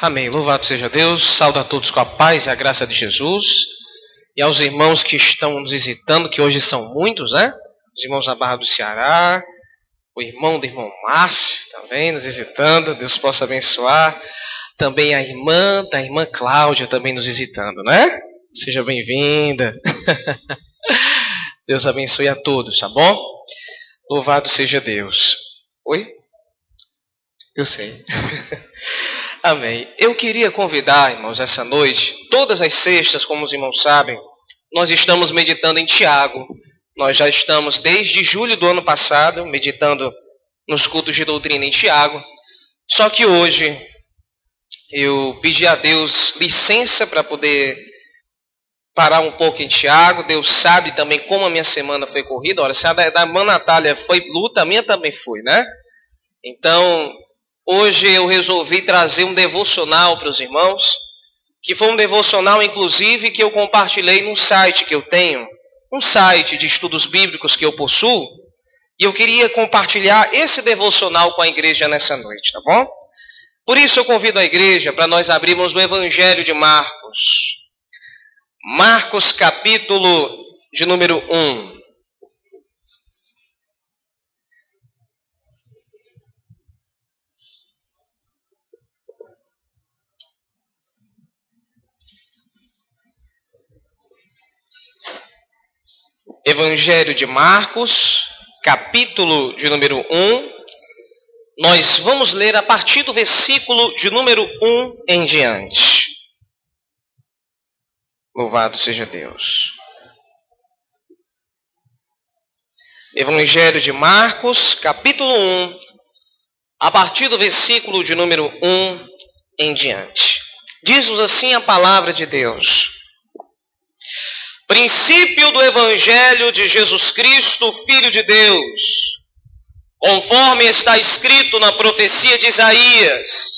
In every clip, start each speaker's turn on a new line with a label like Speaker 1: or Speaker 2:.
Speaker 1: Amém. Louvado seja Deus. Saúde a todos com a paz e a graça de Jesus. E aos irmãos que estão nos visitando, que hoje são muitos, né? Os irmãos da Barra do Ceará, o irmão do irmão Márcio também nos visitando. Deus possa abençoar. Também a irmã da irmã Cláudia também nos visitando, né? Seja bem-vinda. Deus abençoe a todos, tá bom? Louvado seja Deus. Oi? Eu sei. Amém. Eu queria convidar, irmãos, essa noite, todas as sextas, como os irmãos sabem, nós estamos meditando em Tiago. Nós já estamos desde julho do ano passado meditando nos cultos de doutrina em Tiago. Só que hoje eu pedi a Deus licença para poder parar um pouco em Tiago. Deus sabe também como a minha semana foi corrida. Olha, se a da, irmã Natália foi luta, a minha também foi, né? Então, hoje eu resolvi trazer um devocional para os irmãos, que foi um devocional, inclusive, que eu compartilhei num site que eu tenho, um site de estudos bíblicos que eu possuo, e eu queria compartilhar esse devocional com a igreja nessa noite, tá bom? Por isso eu convido a igreja para nós abrirmos o Evangelho de Marcos. Marcos, capítulo de número 1. Evangelho de Marcos, capítulo de número 1. Nós vamos ler a partir do versículo de número 1 em diante. Louvado seja Deus. Evangelho de Marcos, capítulo 1, a partir do versículo de número 1 em diante. Diz-nos assim a palavra de Deus. Princípio do Evangelho de Jesus Cristo, Filho de Deus, conforme está escrito na profecia de Isaías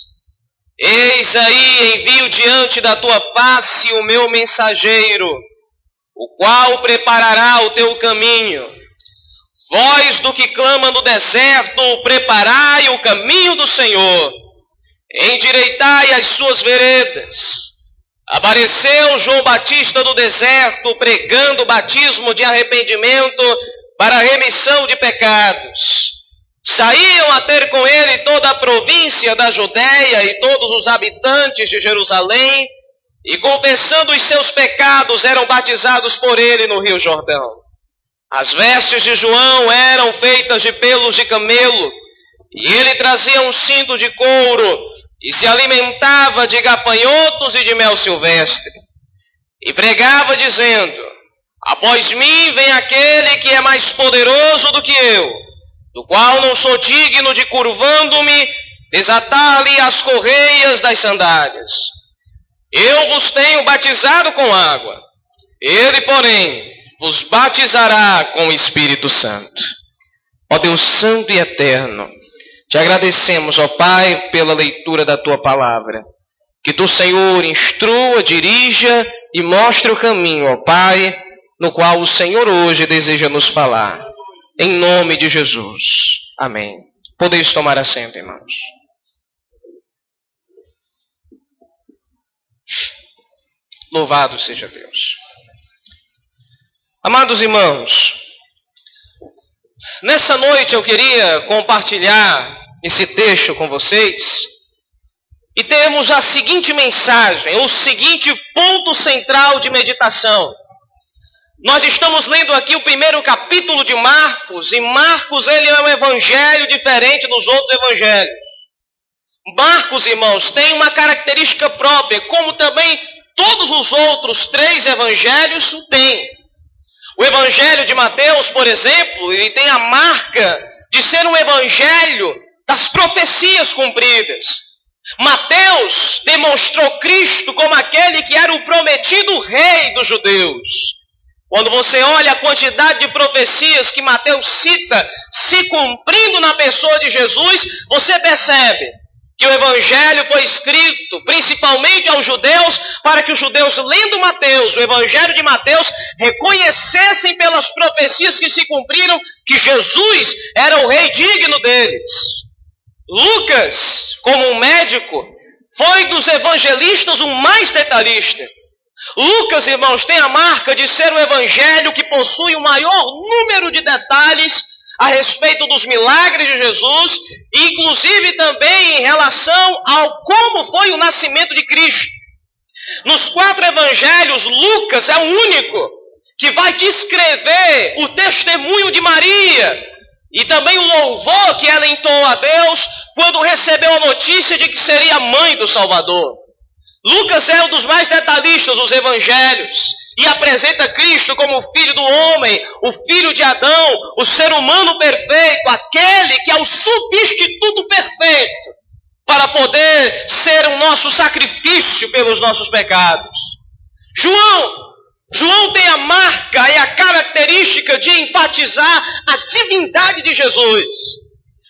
Speaker 1: Eis aí envio diante da tua face o meu mensageiro, o qual preparará o teu caminho. Voz do que clama no deserto, preparai o caminho do Senhor, endireitai as suas veredas. Apareceu João Batista no deserto, pregando o batismo de arrependimento para remissão de pecados. Saíam a ter com ele toda a província da Judéia e todos os habitantes de Jerusalém, e confessando os seus pecados eram batizados por ele no Rio Jordão. As vestes de João eram feitas de pelos de camelo, e ele trazia um cinto de couro, e se alimentava de gafanhotos e de mel silvestre. E pregava dizendo: Após mim vem aquele que é mais poderoso do que eu do qual não sou digno de curvando-me, desatar-lhe as correias das sandálias. Eu vos tenho batizado com água, ele, porém, vos batizará com o Espírito Santo. Ó Deus Santo e Eterno, te agradecemos, ó Pai, pela leitura da tua palavra. Que tu, Senhor, instrua, dirija e mostre o caminho, ó Pai, no qual o Senhor hoje deseja nos falar. Em nome de Jesus. Amém. Podeis tomar assento, irmãos. Louvado seja Deus. Amados irmãos, nessa noite eu queria compartilhar esse texto com vocês e temos a seguinte mensagem, o seguinte ponto central de meditação. Nós estamos lendo aqui o primeiro capítulo de Marcos, e Marcos ele é um evangelho diferente dos outros evangelhos. Marcos, irmãos, tem uma característica própria, como também todos os outros três evangelhos têm. O evangelho de Mateus, por exemplo, ele tem a marca de ser um evangelho das profecias cumpridas. Mateus demonstrou Cristo como aquele que era o prometido rei dos judeus. Quando você olha a quantidade de profecias que Mateus cita se cumprindo na pessoa de Jesus, você percebe que o Evangelho foi escrito principalmente aos judeus, para que os judeus, lendo Mateus, o Evangelho de Mateus, reconhecessem pelas profecias que se cumpriram que Jesus era o rei digno deles. Lucas, como um médico, foi dos evangelistas o mais detalhista. Lucas, irmãos, tem a marca de ser o evangelho que possui o maior número de detalhes a respeito dos milagres de Jesus, inclusive também em relação ao como foi o nascimento de Cristo. Nos quatro evangelhos, Lucas é o único que vai descrever o testemunho de Maria e também o louvor que ela entoou a Deus quando recebeu a notícia de que seria mãe do Salvador. Lucas é um dos mais detalhistas dos evangelhos e apresenta Cristo como o filho do homem, o filho de Adão, o ser humano perfeito, aquele que é o substituto perfeito para poder ser o nosso sacrifício pelos nossos pecados. João, João tem a marca e a característica de enfatizar a divindade de Jesus.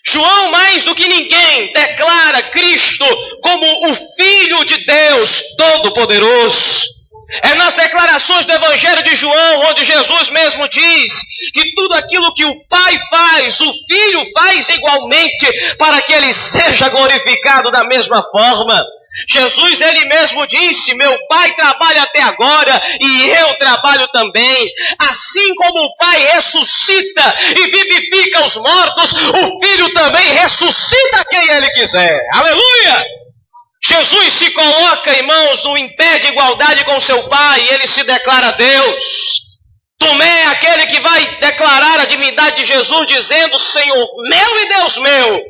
Speaker 1: João, mais do que ninguém, declara Cristo como o Filho de Deus Todo-Poderoso. É nas declarações do Evangelho de João, onde Jesus mesmo diz que tudo aquilo que o Pai faz, o Filho faz igualmente, para que ele seja glorificado da mesma forma. Jesus ele mesmo disse: Meu Pai trabalha até agora e eu trabalho também. Assim como o Pai ressuscita e vivifica os mortos, o Filho também ressuscita quem ele quiser. Aleluia! Jesus se coloca, irmãos, no pé de igualdade com seu Pai ele se declara Deus. Tomé é aquele que vai declarar a divindade de Jesus, dizendo: Senhor meu e Deus meu.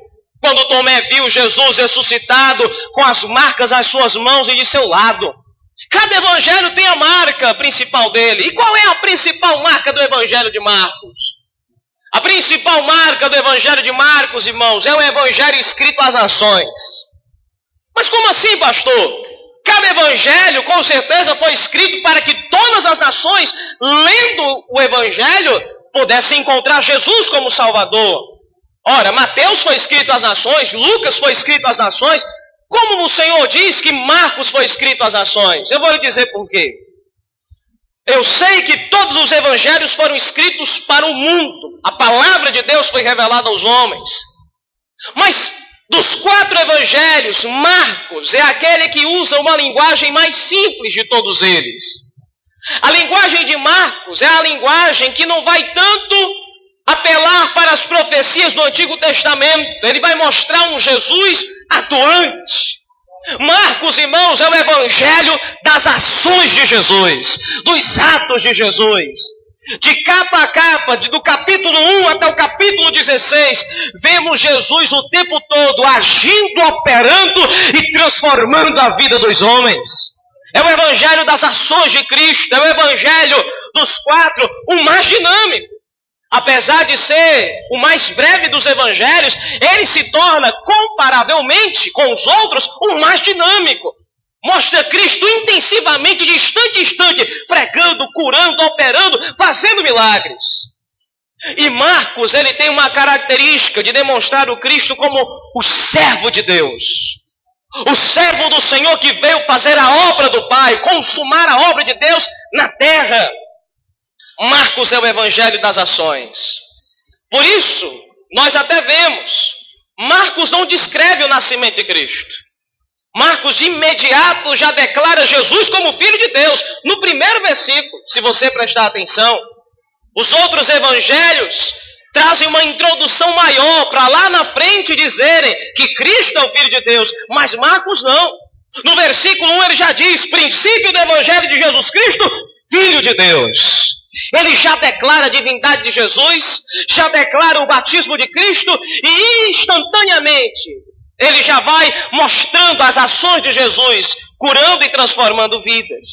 Speaker 1: Quando Tomé viu Jesus ressuscitado com as marcas às suas mãos e de seu lado. Cada evangelho tem a marca principal dele. E qual é a principal marca do evangelho de Marcos? A principal marca do evangelho de Marcos, irmãos, é o evangelho escrito às nações. Mas como assim, pastor? Cada evangelho, com certeza, foi escrito para que todas as nações, lendo o evangelho, pudessem encontrar Jesus como Salvador. Ora, Mateus foi escrito às nações, Lucas foi escrito às nações. Como o Senhor diz que Marcos foi escrito às nações? Eu vou lhe dizer por quê. Eu sei que todos os evangelhos foram escritos para o mundo. A palavra de Deus foi revelada aos homens. Mas dos quatro evangelhos, Marcos é aquele que usa uma linguagem mais simples de todos eles. A linguagem de Marcos é a linguagem que não vai tanto apelar para as profecias do Antigo Testamento. Ele vai mostrar um Jesus atuante. Marcos, irmãos, é o evangelho das ações de Jesus, dos atos de Jesus. De capa a capa, do capítulo 1 até o capítulo 16, vemos Jesus o tempo todo agindo, operando e transformando a vida dos homens. É o evangelho das ações de Cristo, é o evangelho dos quatro, o mais dinâmico. Apesar de ser o mais breve dos evangelhos, ele se torna, comparavelmente com os outros, o mais dinâmico. Mostra Cristo intensivamente, de instante em instante, pregando, curando, operando, fazendo milagres. E Marcos, ele tem uma característica de demonstrar o Cristo como o servo de Deus. O servo do Senhor que veio fazer a obra do Pai, consumar a obra de Deus na terra. Marcos é o evangelho das ações. Por isso, nós até vemos, Marcos não descreve o nascimento de Cristo. Marcos imediato já declara Jesus como Filho de Deus, no primeiro versículo, se você prestar atenção. Os outros evangelhos trazem uma introdução maior para lá na frente dizerem que Cristo é o Filho de Deus, mas Marcos não. No versículo 1 ele já diz: princípio do evangelho de Jesus Cristo, Filho de Deus. Ele já declara a divindade de Jesus, já declara o batismo de Cristo e instantaneamente ele já vai mostrando as ações de Jesus, curando e transformando vidas.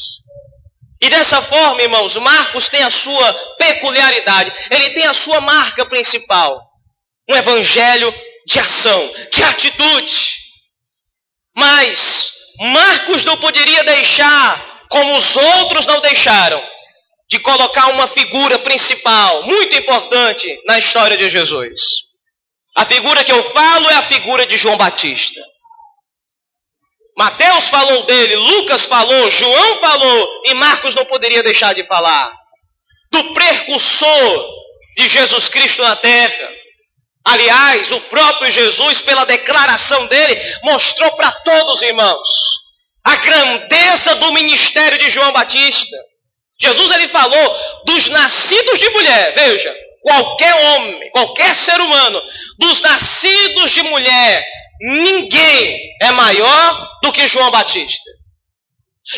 Speaker 1: E dessa forma, irmãos, Marcos tem a sua peculiaridade, ele tem a sua marca principal: um evangelho de ação, de atitude. Mas Marcos não poderia deixar, como os outros não deixaram, de colocar uma figura principal, muito importante na história de Jesus. A figura que eu falo é a figura de João Batista. Mateus falou dele, Lucas falou, João falou e Marcos não poderia deixar de falar. Do precursor de Jesus Cristo na terra. Aliás, o próprio Jesus, pela declaração dele, mostrou para todos os irmãos a grandeza do ministério de João Batista. Jesus ele falou dos nascidos de mulher, veja, qualquer homem, qualquer ser humano, dos nascidos de mulher, ninguém é maior do que João Batista.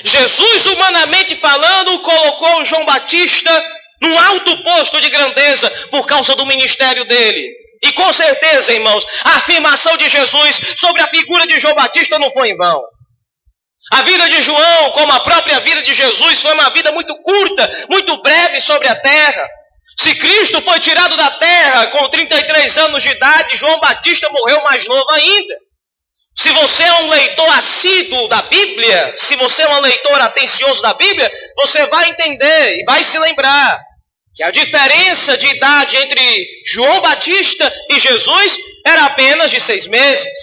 Speaker 1: Jesus, humanamente falando, colocou João Batista num alto posto de grandeza por causa do ministério dele. E com certeza, irmãos, a afirmação de Jesus sobre a figura de João Batista não foi em vão. A vida de João, como a própria vida de Jesus, foi uma vida muito curta, muito breve sobre a terra. Se Cristo foi tirado da terra com 33 anos de idade, João Batista morreu mais novo ainda. Se você é um leitor assíduo da Bíblia, se você é um leitor atencioso da Bíblia, você vai entender e vai se lembrar que a diferença de idade entre João Batista e Jesus era apenas de seis meses.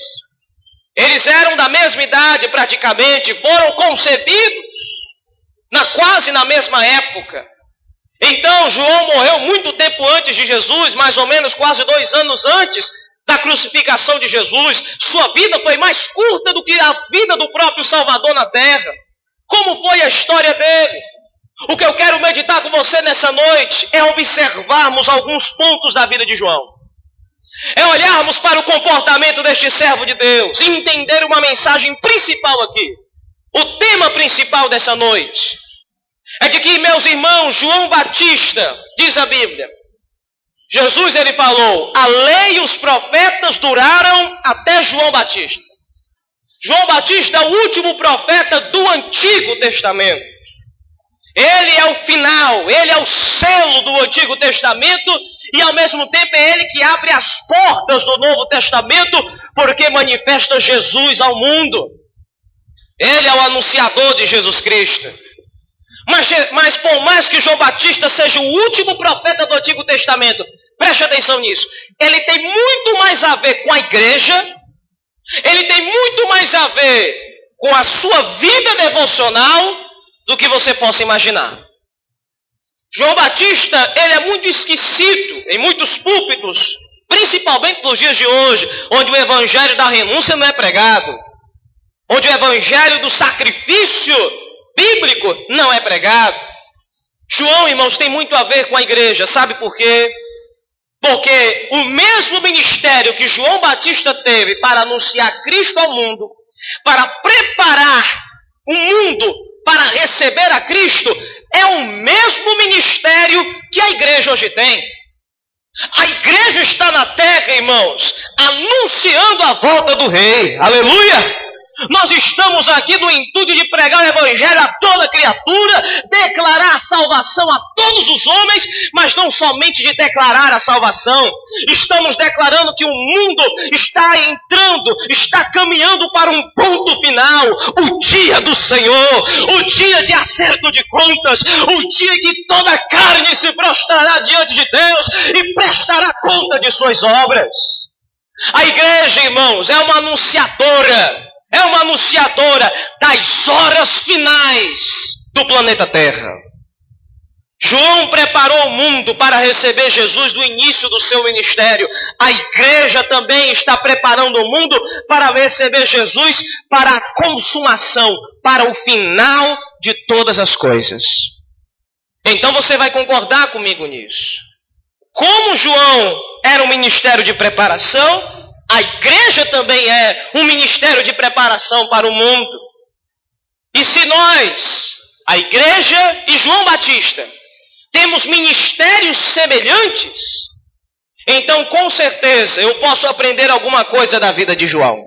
Speaker 1: Eles eram da mesma idade praticamente, foram concebidos na quase na mesma época. Então João morreu muito tempo antes de Jesus, mais ou menos quase dois anos antes da crucificação de Jesus. Sua vida foi mais curta do que a vida do próprio Salvador na terra. Como foi a história dele? O que eu quero meditar com você nessa noite é observarmos alguns pontos da vida de João. É olharmos para o comportamento deste servo de Deus e entender uma mensagem principal aqui. O tema principal dessa noite é de que, meus irmãos, João Batista, diz a Bíblia, Jesus ele falou: a lei e os profetas duraram até João Batista. João Batista é o último profeta do Antigo Testamento. Ele é o final, ele é o selo do Antigo Testamento e ao mesmo tempo é ele que abre as portas do Novo Testamento porque manifesta Jesus ao mundo. Ele é o anunciador de Jesus Cristo. Mas, mas por mais que João Batista seja o último profeta do Antigo Testamento, preste atenção nisso. Ele tem muito mais a ver com a igreja, ele tem muito mais a ver com a sua vida devocional do que você possa imaginar. João Batista, ele é muito esquecido em muitos púlpitos, principalmente nos dias de hoje, onde o evangelho da renúncia não é pregado, onde o evangelho do sacrifício bíblico não é pregado. João, irmãos, tem muito a ver com a igreja, sabe por quê? Porque o mesmo ministério que João Batista teve para anunciar Cristo ao mundo, para preparar o mundo para receber a Cristo, é o mesmo ministério que a igreja hoje tem. A igreja está na terra, irmãos, anunciando a volta do rei. Aleluia! Nós estamos aqui no intuito de pregar o Evangelho a toda criatura, declarar a salvação a todos os homens, mas não somente de declarar a salvação. Estamos declarando que o mundo está entrando, está caminhando para um ponto final o dia do Senhor, o dia de acerto de contas, o dia que toda carne se prostrará diante de Deus e prestará conta de suas obras. A igreja, irmãos, é uma anunciadora é uma anunciadora das horas finais do planeta Terra. João preparou o mundo para receber Jesus no início do seu ministério. A igreja também está preparando o mundo para receber Jesus para a consumação, para o final de todas as coisas. Então você vai concordar comigo nisso. Como João era um ministério de preparação, a igreja também é um ministério de preparação para o mundo. E se nós, a igreja e João Batista, temos ministérios semelhantes, então com certeza eu posso aprender alguma coisa da vida de João.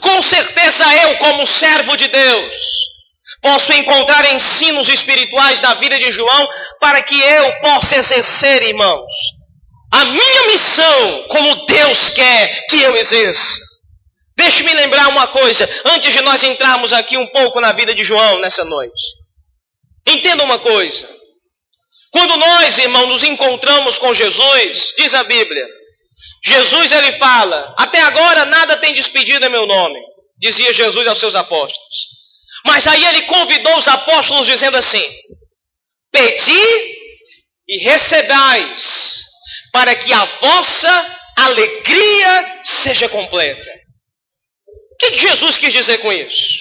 Speaker 1: Com certeza eu, como servo de Deus, posso encontrar ensinos espirituais da vida de João para que eu possa exercer, irmãos, a minha missão, como Deus quer que eu exerça. Deixe-me lembrar uma coisa, antes de nós entrarmos aqui um pouco na vida de João nessa noite. Entenda uma coisa. Quando nós, irmão, nos encontramos com Jesus, diz a Bíblia, Jesus ele fala: Até agora nada tem despedido em meu nome, dizia Jesus aos seus apóstolos. Mas aí ele convidou os apóstolos dizendo assim: Pedi e recebais para que a vossa alegria seja completa. O que Jesus quis dizer com isso?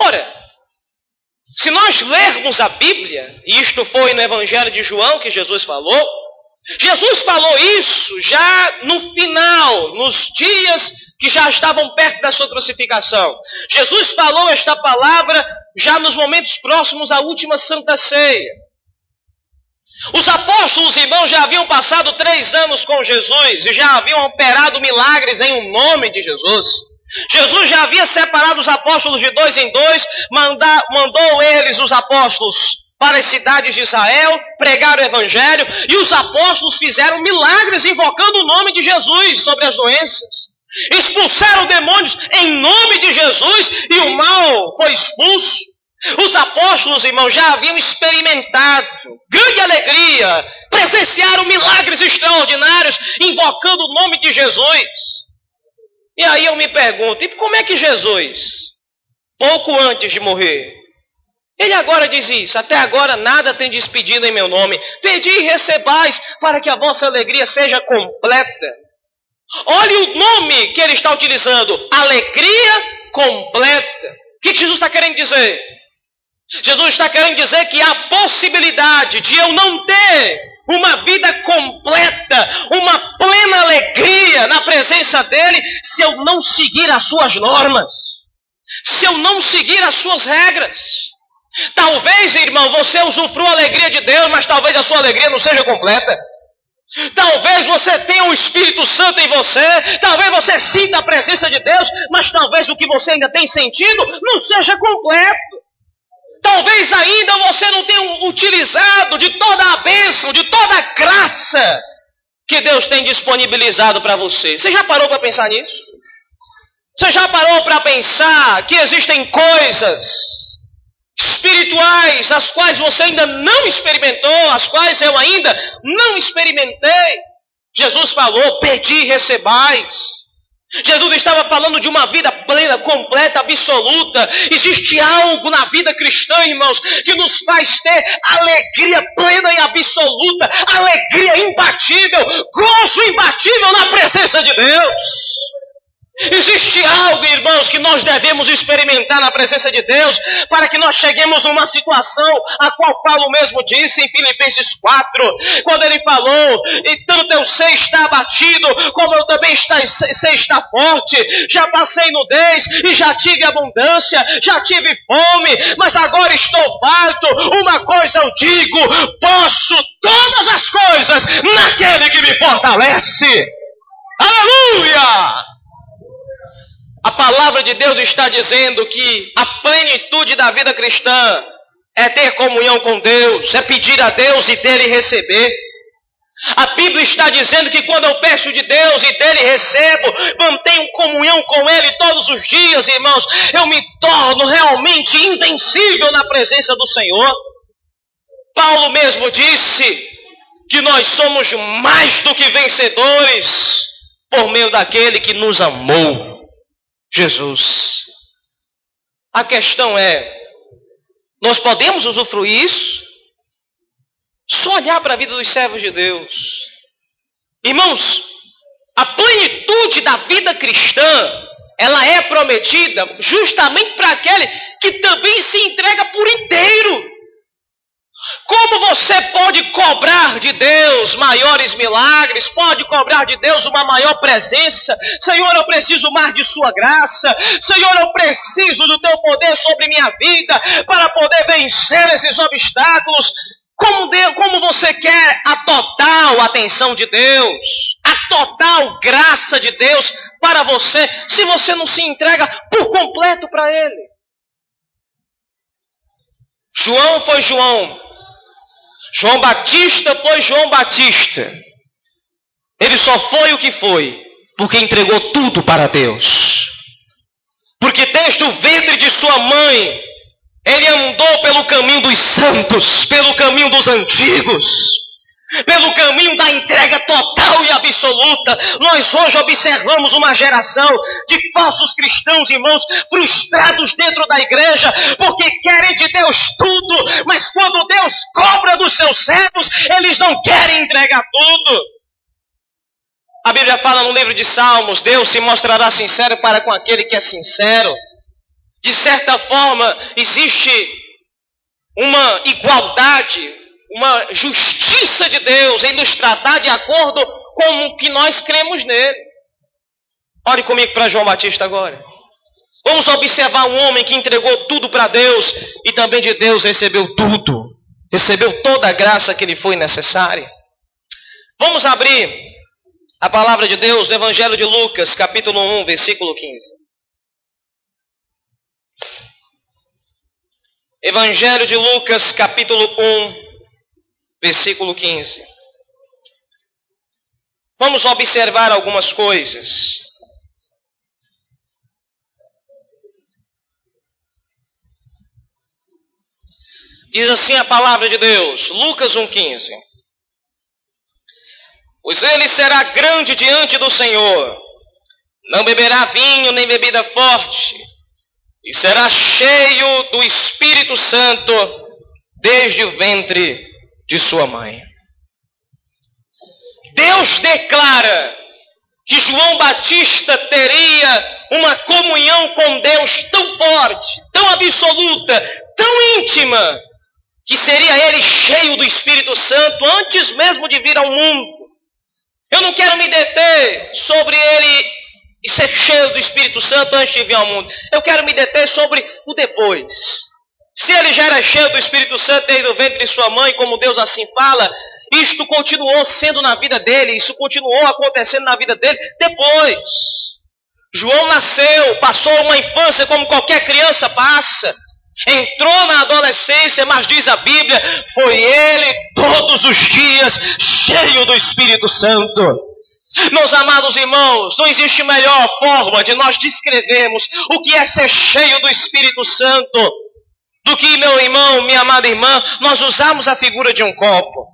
Speaker 1: Ora, se nós lermos a Bíblia, e isto foi no Evangelho de João que Jesus falou, Jesus falou isso já no final, nos dias que já estavam perto da sua crucificação. Jesus falou esta palavra já nos momentos próximos à última Santa Ceia. Os apóstolos, irmãos, já haviam passado três anos com Jesus e já haviam operado milagres em o um nome de Jesus. Jesus já havia separado os apóstolos de dois em dois, manda, mandou eles, os apóstolos, para as cidades de Israel, pregar o evangelho, e os apóstolos fizeram milagres invocando o nome de Jesus sobre as doenças. Expulsaram demônios em nome de Jesus e o mal foi expulso. Os apóstolos, irmãos, já haviam experimentado grande alegria, presenciaram milagres extraordinários, invocando o nome de Jesus. E aí eu me pergunto, e como é que Jesus, pouco antes de morrer, ele agora diz isso: Até agora nada tem despedido em meu nome. Pedi e recebais para que a vossa alegria seja completa. Olhe o nome que ele está utilizando: alegria completa. O que Jesus está querendo dizer? Jesus está querendo dizer que há possibilidade de eu não ter uma vida completa, uma plena alegria na presença dele, se eu não seguir as suas normas, se eu não seguir as suas regras. Talvez, irmão, você usufrua a alegria de Deus, mas talvez a sua alegria não seja completa. Talvez você tenha o Espírito Santo em você, talvez você sinta a presença de Deus, mas talvez o que você ainda tem sentido não seja completo. Talvez ainda você não tenha utilizado de toda a bênção, de toda a graça que Deus tem disponibilizado para você. Você já parou para pensar nisso? Você já parou para pensar que existem coisas espirituais, as quais você ainda não experimentou, as quais eu ainda não experimentei. Jesus falou: pedi e recebais. Jesus estava falando de uma vida plena, completa, absoluta. Existe algo na vida cristã, irmãos, que nos faz ter alegria plena e absoluta, alegria imbatível, gozo imbatível na presença de Deus. Existe algo, irmãos, que nós devemos experimentar na presença de Deus para que nós cheguemos a uma situação a qual Paulo mesmo disse em Filipenses 4, quando ele falou: E tanto eu sei estar abatido, como eu também sei estar forte. Já passei nudez e já tive abundância, já tive fome, mas agora estou farto. Uma coisa eu digo: posso todas as coisas naquele que me fortalece. Aleluia! A palavra de Deus está dizendo que a plenitude da vida cristã é ter comunhão com Deus, é pedir a Deus e dele receber. A Bíblia está dizendo que quando eu peço de Deus e dele recebo, mantenho comunhão com Ele todos os dias, irmãos, eu me torno realmente invencível na presença do Senhor. Paulo mesmo disse que nós somos mais do que vencedores por meio daquele que nos amou. Jesus. A questão é: nós podemos usufruir isso? Só olhar para a vida dos servos de Deus. Irmãos, a plenitude da vida cristã, ela é prometida justamente para aquele que também se entrega por inteiro. Como você pode cobrar de Deus maiores milagres? Pode cobrar de Deus uma maior presença? Senhor, eu preciso mais de Sua graça. Senhor, eu preciso do Teu poder sobre minha vida para poder vencer esses obstáculos. Como, Deus, como você quer a total atenção de Deus, a total graça de Deus para você, se você não se entrega por completo para Ele? João foi João, João Batista foi João Batista. Ele só foi o que foi porque entregou tudo para Deus. Porque desde o ventre de sua mãe, ele andou pelo caminho dos santos, pelo caminho dos antigos pelo caminho da entrega total e absoluta. Nós hoje observamos uma geração de falsos cristãos, irmãos, frustrados dentro da igreja, porque querem de Deus tudo, mas quando Deus cobra dos seus servos, eles não querem entregar tudo. A Bíblia fala no livro de Salmos: Deus se mostrará sincero para com aquele que é sincero. De certa forma, existe uma igualdade, uma justiça de Deus em nos tratar de acordo com o que nós cremos nele. Olhe comigo para João Batista agora. Vamos observar um homem que entregou tudo para Deus e também de Deus recebeu tudo. Recebeu toda a graça que lhe foi necessária. Vamos abrir a palavra de Deus no Evangelho de Lucas, capítulo 1, versículo 15. Evangelho de Lucas, capítulo 1, versículo 15. Vamos observar algumas coisas. Diz assim a palavra de Deus, Lucas 1,15 pois ele será grande diante do Senhor. Não beberá vinho nem bebida forte, e será cheio do Espírito Santo desde o ventre de sua mãe. Deus declara que João Batista teria uma comunhão com Deus tão forte, tão absoluta, tão íntima, que seria ele cheio do Espírito Santo antes mesmo de vir ao mundo. Eu não quero me deter sobre ele e ser cheio do Espírito Santo antes de vir ao mundo. Eu quero me deter sobre o depois. Se ele já era cheio do Espírito Santo desde o ventre de sua mãe, como Deus assim fala, isto continuou sendo na vida dele, isso continuou acontecendo na vida dele depois. João nasceu, passou uma infância como qualquer criança passa. Entrou na adolescência, mas diz a Bíblia, foi ele todos os dias cheio do Espírito Santo. Meus amados irmãos, não existe melhor forma de nós descrevermos o que é ser cheio do Espírito Santo do que, meu irmão, minha amada irmã, nós usamos a figura de um copo.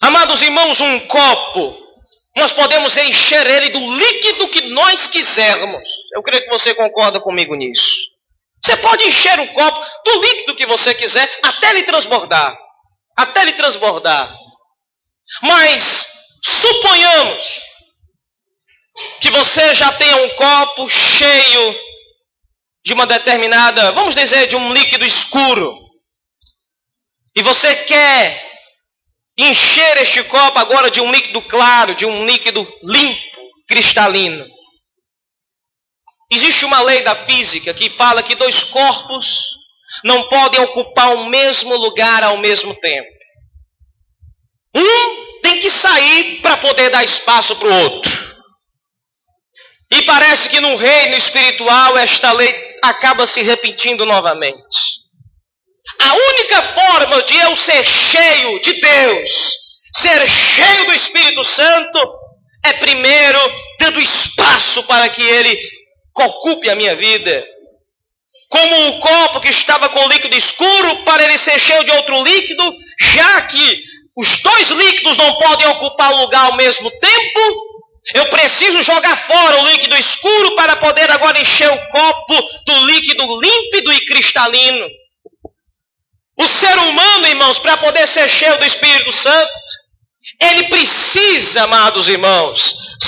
Speaker 1: Amados irmãos, um copo, nós podemos encher ele do líquido que nós quisermos. Eu creio que você concorda comigo nisso. Você pode encher um copo do líquido que você quiser até ele transbordar. Até ele transbordar. Mas suponhamos que você já tenha um copo cheio de uma determinada, vamos dizer, de um líquido escuro. E você quer encher este copo agora de um líquido claro, de um líquido limpo, cristalino. Existe uma lei da física que fala que dois corpos não podem ocupar o mesmo lugar ao mesmo tempo. Um tem que sair para poder dar espaço para o outro. E parece que no reino espiritual esta lei acaba se repetindo novamente. A única forma de eu ser cheio de Deus, ser cheio do Espírito Santo, é primeiro dando espaço para que Ele ocupe a minha vida. Como o copo que estava com líquido escuro, para ele ser cheio de outro líquido, já que os dois líquidos não podem ocupar o lugar ao mesmo tempo, eu preciso jogar fora o líquido escuro para poder agora encher o copo do líquido límpido e cristalino. O ser humano, irmãos, para poder ser cheio do Espírito Santo, ele precisa, amados irmãos,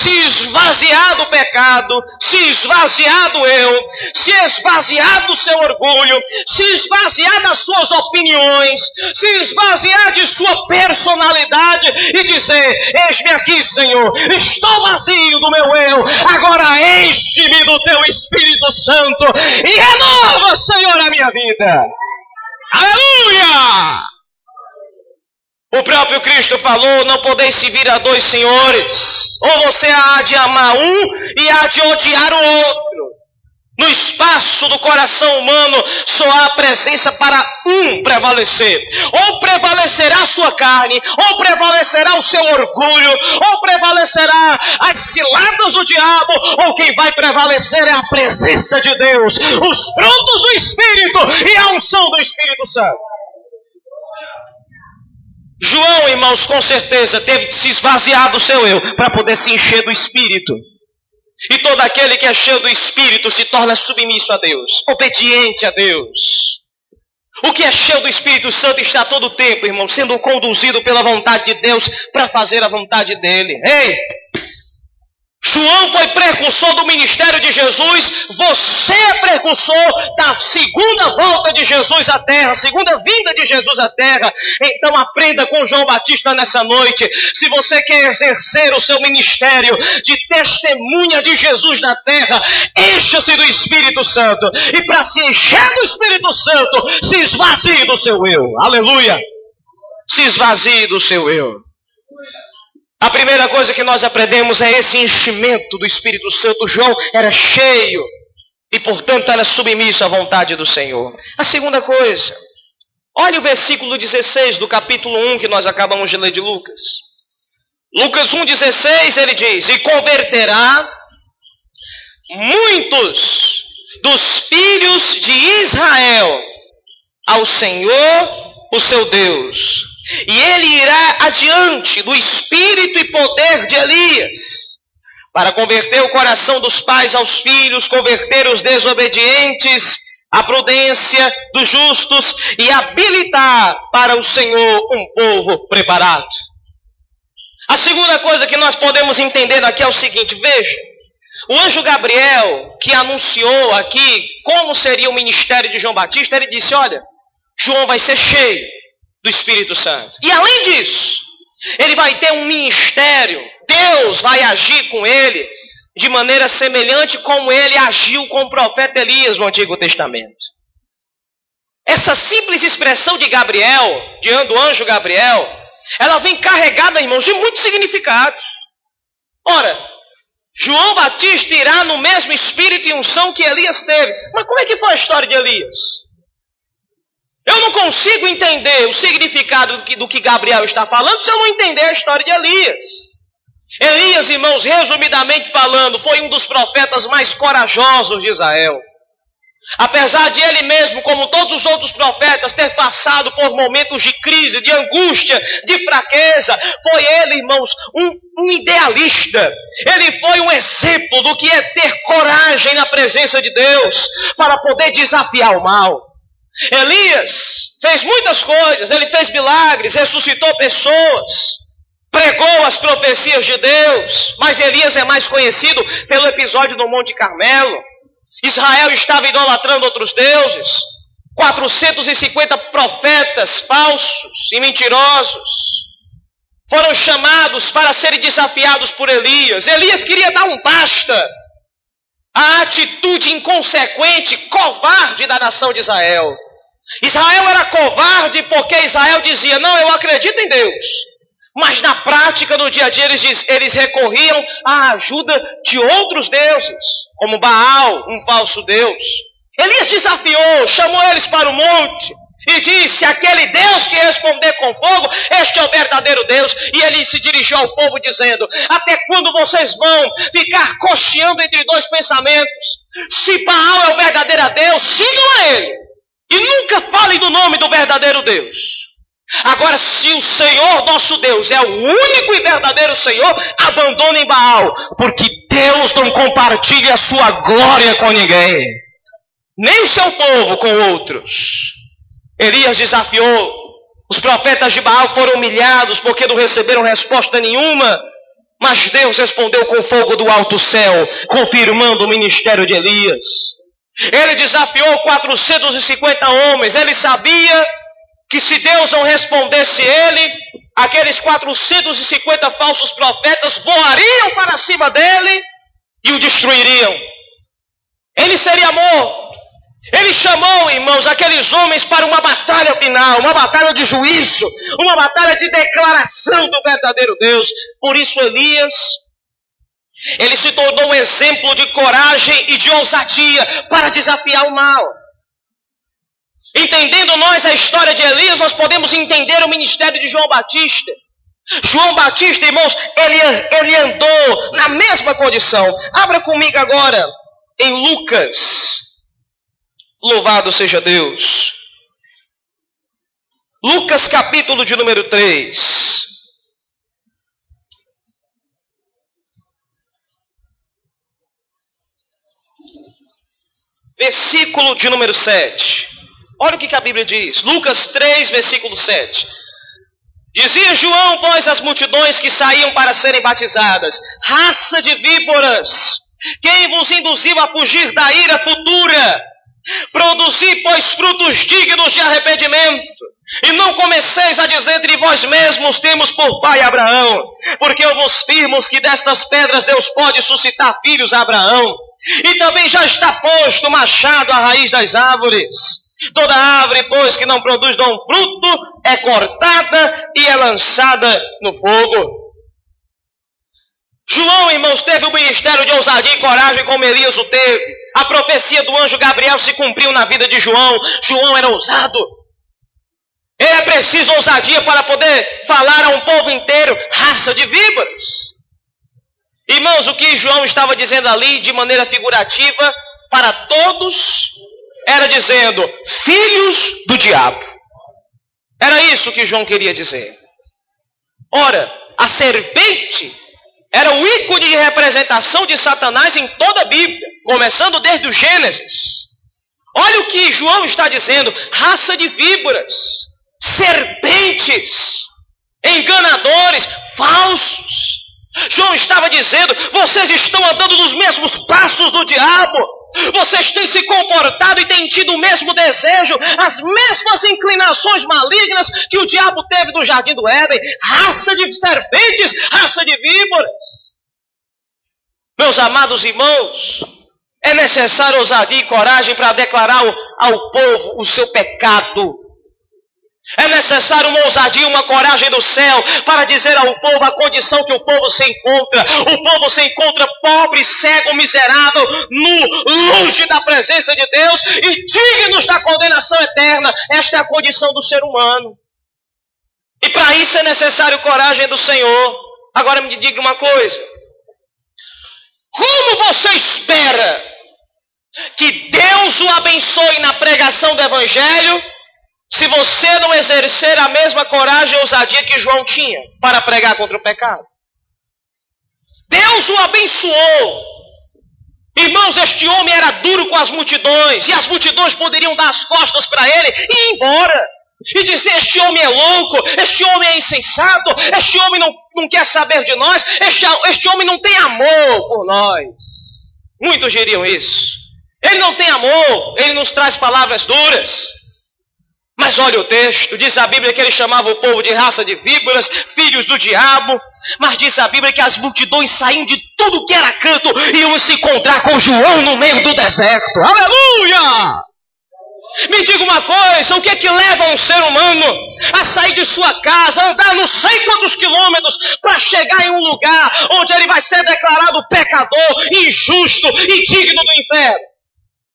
Speaker 1: se esvaziar do pecado, se esvaziar do eu, se esvaziar do seu orgulho, se esvaziar das suas opiniões, se esvaziar de sua personalidade e dizer: Eis-me aqui, Senhor, estou vazio do meu eu, agora enche-me do teu Espírito Santo e renova, Senhor, a minha vida. Aleluia! O próprio Cristo falou: não podeis servir a dois senhores. Ou você há de amar um e há de odiar o outro. No espaço do coração humano só há presença para um prevalecer. Ou prevalecerá a sua carne, ou prevalecerá o seu orgulho, ou prevalecerá as ciladas do diabo, ou quem vai prevalecer é a presença de Deus, os frutos do Espírito e a unção do Espírito Santo. João, irmãos, com certeza teve que se esvaziar do seu eu para poder se encher do Espírito. E todo aquele que é cheio do Espírito se torna submisso a Deus, obediente a Deus. O que é cheio do Espírito Santo está todo o tempo, irmão, sendo conduzido pela vontade de Deus para fazer a vontade dele. Ei! João foi precursor do ministério de Jesus, você é precursor da segunda volta de Jesus à terra, segunda vinda de Jesus à terra. Então aprenda com João Batista nessa noite. Se você quer exercer o seu ministério de testemunha de Jesus na terra, encha-se do Espírito Santo. E para se encher do Espírito Santo, se esvazie do seu eu. Aleluia! Se esvazie do seu eu. A primeira coisa que nós aprendemos é esse enchimento do Espírito Santo. João era cheio e, portanto, era submisso à vontade do Senhor. A segunda coisa, olha o versículo 16 do capítulo 1 que nós acabamos de ler de Lucas. Lucas 1,16 ele diz: E converterá muitos dos filhos de Israel ao Senhor, o seu Deus e ele irá adiante do espírito e poder de Elias, para converter o coração dos pais aos filhos, converter os desobedientes à prudência dos justos e habilitar para o Senhor um povo preparado. A segunda coisa que nós podemos entender aqui é o seguinte: veja, o anjo Gabriel, que anunciou aqui como seria o ministério de João Batista, ele disse: Olha, João vai ser cheio do Espírito Santo. E além disso, ele vai ter um ministério. Deus vai agir com ele de maneira semelhante como ele agiu com o profeta Elias no Antigo Testamento. Essa simples expressão de Gabriel, diante do anjo Gabriel, ela vem carregada, irmãos, de muitos significados. Ora, João Batista irá no mesmo espírito e unção que Elias teve. Mas como é que foi a história de Elias? Eu não consigo entender o significado do que, do que Gabriel está falando se eu não entender a história de Elias. Elias, irmãos, resumidamente falando, foi um dos profetas mais corajosos de Israel. Apesar de ele mesmo, como todos os outros profetas, ter passado por momentos de crise, de angústia, de fraqueza, foi ele, irmãos, um, um, idealista. Ele foi um exemplo do que é ter coragem na presença de Deus para poder desafiar o mal. Elias fez muitas coisas, ele fez milagres, ressuscitou pessoas, pregou as profecias de Deus, mas Elias é mais conhecido pelo episódio do Monte Carmelo. Israel estava idolatrando outros deuses, 450 profetas falsos e mentirosos foram chamados para serem desafiados por Elias. Elias queria dar um basta à atitude inconsequente, covarde da nação de Israel. Israel era covarde porque Israel dizia: Não, eu acredito em Deus. Mas na prática, no dia a dia, eles, eles recorriam à ajuda de outros deuses, como Baal, um falso deus. Elias desafiou, chamou eles para o monte e disse: Aquele Deus que responder com fogo, este é o verdadeiro Deus. E ele se dirigiu ao povo, dizendo: Até quando vocês vão ficar cocheando entre dois pensamentos? Se Baal é o verdadeiro Deus, sigam a ele. E nunca falem do nome do verdadeiro Deus. Agora, se o Senhor nosso Deus é o único e verdadeiro Senhor, abandonem Baal, porque Deus não compartilha a sua glória com ninguém, nem o seu povo com outros. Elias desafiou, os profetas de Baal foram humilhados porque não receberam resposta nenhuma, mas Deus respondeu com fogo do alto céu, confirmando o ministério de Elias. Ele desafiou 450 homens. Ele sabia que se Deus não respondesse ele, aqueles 450 falsos profetas voariam para cima dele e o destruiriam. Ele seria morto. Ele chamou, irmãos, aqueles homens para uma batalha final, uma batalha de juízo, uma batalha de declaração do verdadeiro Deus. Por isso, Elias ele se tornou um exemplo de coragem e de ousadia para desafiar o mal. Entendendo nós a história de Elias, nós podemos entender o ministério de João Batista. João Batista, irmãos, ele, ele andou na mesma condição. Abra comigo agora em Lucas. Louvado seja Deus. Lucas capítulo de número 3. Versículo de número 7. Olha o que, a Bíblia diz. Lucas 3, versículo 7. Dizia João, pois, as multidões que saíam para serem batizadas: raça de víboras, quem vos induziu a fugir da ira futura? Produzi, pois, frutos dignos de arrependimento. E não comeceis a dizer entre vós mesmos: temos por pai Abraão, porque eu vos firmo que destas pedras Deus pode suscitar filhos a Abraão. E também já está posto machado à raiz das árvores. Toda árvore, pois, que não produz dom fruto, é cortada e é lançada no fogo. João, irmãos, teve o ministério de ousadia e coragem como Elias o teve. A profecia do anjo Gabriel se cumpriu na vida de João. João era ousado. É preciso ousadia para poder falar a um povo inteiro, raça de víboras. Irmãos, o que João estava dizendo ali, de maneira figurativa, para todos, era dizendo: filhos do diabo. Era isso que João queria dizer. Ora, a serpente era o ícone de representação de Satanás em toda a Bíblia, começando desde o Gênesis. Olha o que João está dizendo: raça de víboras, serpentes, enganadores, falsos. João estava dizendo: vocês estão andando nos mesmos passos do diabo. Vocês têm se comportado e têm tido o mesmo desejo, as mesmas inclinações malignas que o diabo teve no jardim do Éden. Raça de serpentes, raça de víboras. Meus amados irmãos, é necessário ousadia e coragem para declarar ao povo o seu pecado. É necessário uma ousadia, uma coragem do céu para dizer ao povo a condição que o povo se encontra. O povo se encontra pobre, cego, miserável, nu, longe da presença de Deus e dignos da condenação eterna. Esta é a condição do ser humano. E para isso é necessário coragem do Senhor. Agora me diga uma coisa: como você espera que Deus o abençoe na pregação do Evangelho? Se você não exercer a mesma coragem e ousadia que João tinha para pregar contra o pecado. Deus o abençoou. Irmãos, este homem era duro com as multidões, e as multidões poderiam dar as costas para ele e ir embora. E dizer: Este homem é louco, este homem é insensato, este homem não, não quer saber de nós, este, este homem não tem amor por nós. Muitos diriam isso. Ele não tem amor, ele nos traz palavras duras. Mas olha o texto, diz a Bíblia que ele chamava o povo de raça de víboras, filhos do diabo. Mas diz a Bíblia que as multidões saíam de tudo que era canto e iam se encontrar com João no meio do deserto. Aleluia! Me diga uma coisa, o que é que leva um ser humano a sair de sua casa, andar não sei quantos quilômetros para chegar em um lugar onde ele vai ser declarado pecador, injusto e digno do inferno?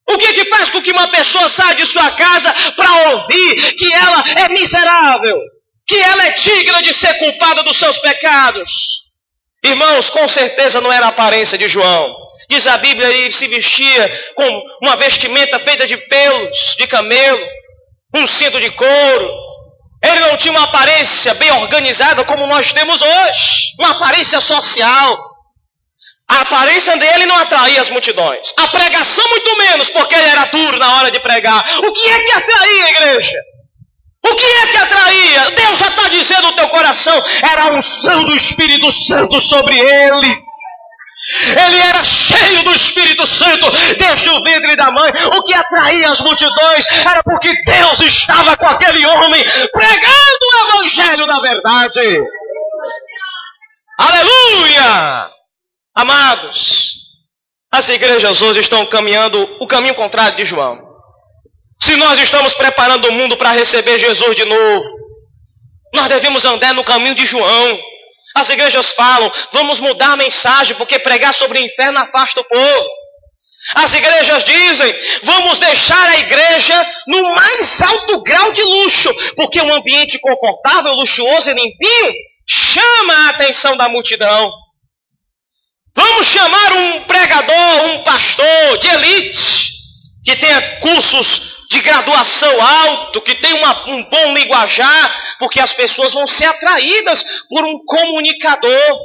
Speaker 1: O que, que faz com que uma pessoa saia de sua casa para ouvir que ela é miserável, que ela é digna de ser culpada dos seus pecados? Irmãos, com certeza não era a aparência de João. Diz a Bíblia, ele se vestia com uma vestimenta feita de pelos, de camelo, um cinto de couro. Ele não tinha uma aparência bem organizada como nós temos hoje, uma aparência social. A aparência dele não atraía as multidões. A pregação, muito menos, porque ele era duro na hora de pregar. O que é que atraía a igreja? O que é que atraía? Deus já está dizendo no teu coração: era a unção do Espírito Santo sobre ele. Ele era cheio do Espírito Santo desde o ventre da mãe. O que atraía as multidões era porque Deus estava com aquele homem pregando o Evangelho da verdade. Aleluia! Amados, as igrejas hoje estão caminhando o caminho contrário de João. Se nós estamos preparando o mundo para receber Jesus de novo, nós devemos andar no caminho de João. As igrejas falam, vamos mudar a mensagem, porque pregar sobre o inferno afasta o povo. As igrejas dizem, vamos deixar a igreja no mais alto grau de luxo, porque um ambiente confortável, luxuoso e limpinho chama a atenção da multidão. Vamos chamar um pregador, um pastor de elite, que tenha cursos de graduação alto, que tenha uma, um bom linguajar, porque as pessoas vão ser atraídas por um comunicador,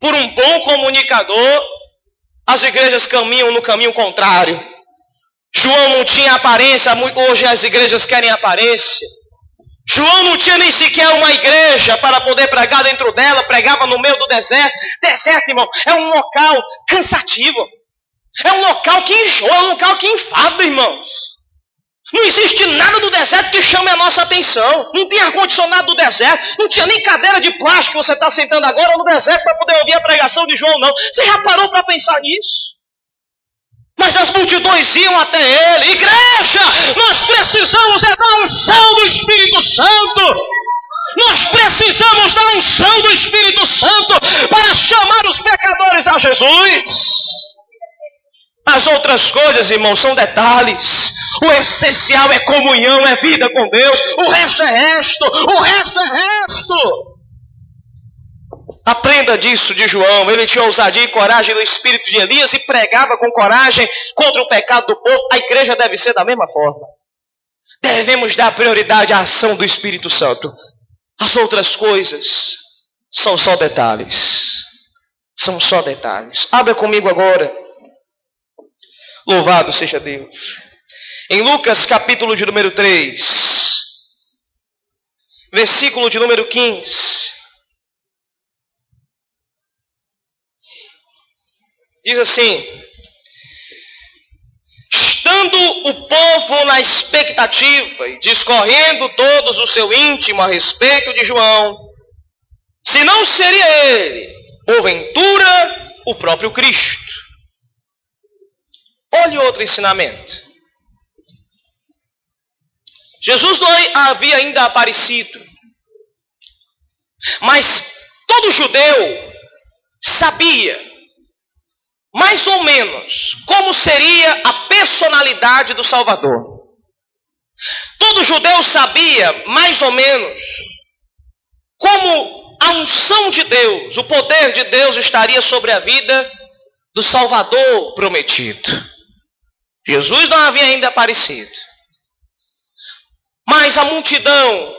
Speaker 1: por um bom comunicador. As igrejas caminham no caminho contrário. João não tinha aparência, hoje as igrejas querem aparência. João não tinha nem sequer uma igreja para poder pregar dentro dela, pregava no meio do deserto. Deserto, irmão, é um local cansativo. É um local que enjoa, é um local que enfada, irmãos. Não existe nada do deserto que chame a nossa atenção. Não tem ar-condicionado do deserto. Não tinha nem cadeira de plástico que você está sentando agora no deserto para poder ouvir a pregação de João, não. Você já parou para pensar nisso? Mas as multidões iam até ele. Igreja, nós precisamos é da unção do Espírito Santo. Nós precisamos da unção do Espírito Santo para chamar os pecadores a Jesus. As outras coisas, irmãos, são detalhes. O essencial é comunhão, é vida com Deus. O resto é resto. O resto é resto. Aprenda disso de João. Ele tinha ousadia e coragem no espírito de Elias e pregava com coragem contra o pecado do povo. A igreja deve ser da mesma forma. Devemos dar prioridade à ação do Espírito Santo. As outras coisas são só detalhes. São só detalhes. Abra comigo agora Louvado seja Deus. Em Lucas capítulo de número 3, versículo de número 15. Diz assim: Estando o povo na expectativa e discorrendo todos o seu íntimo a respeito de João, se não seria ele, porventura, o próprio Cristo. Olhe outro ensinamento. Jesus não havia ainda aparecido. Mas todo judeu sabia, mais ou menos, como seria a personalidade do Salvador. Todo judeu sabia, mais ou menos, como a unção de Deus, o poder de Deus estaria sobre a vida do Salvador prometido. Jesus não havia ainda aparecido. Mas a multidão,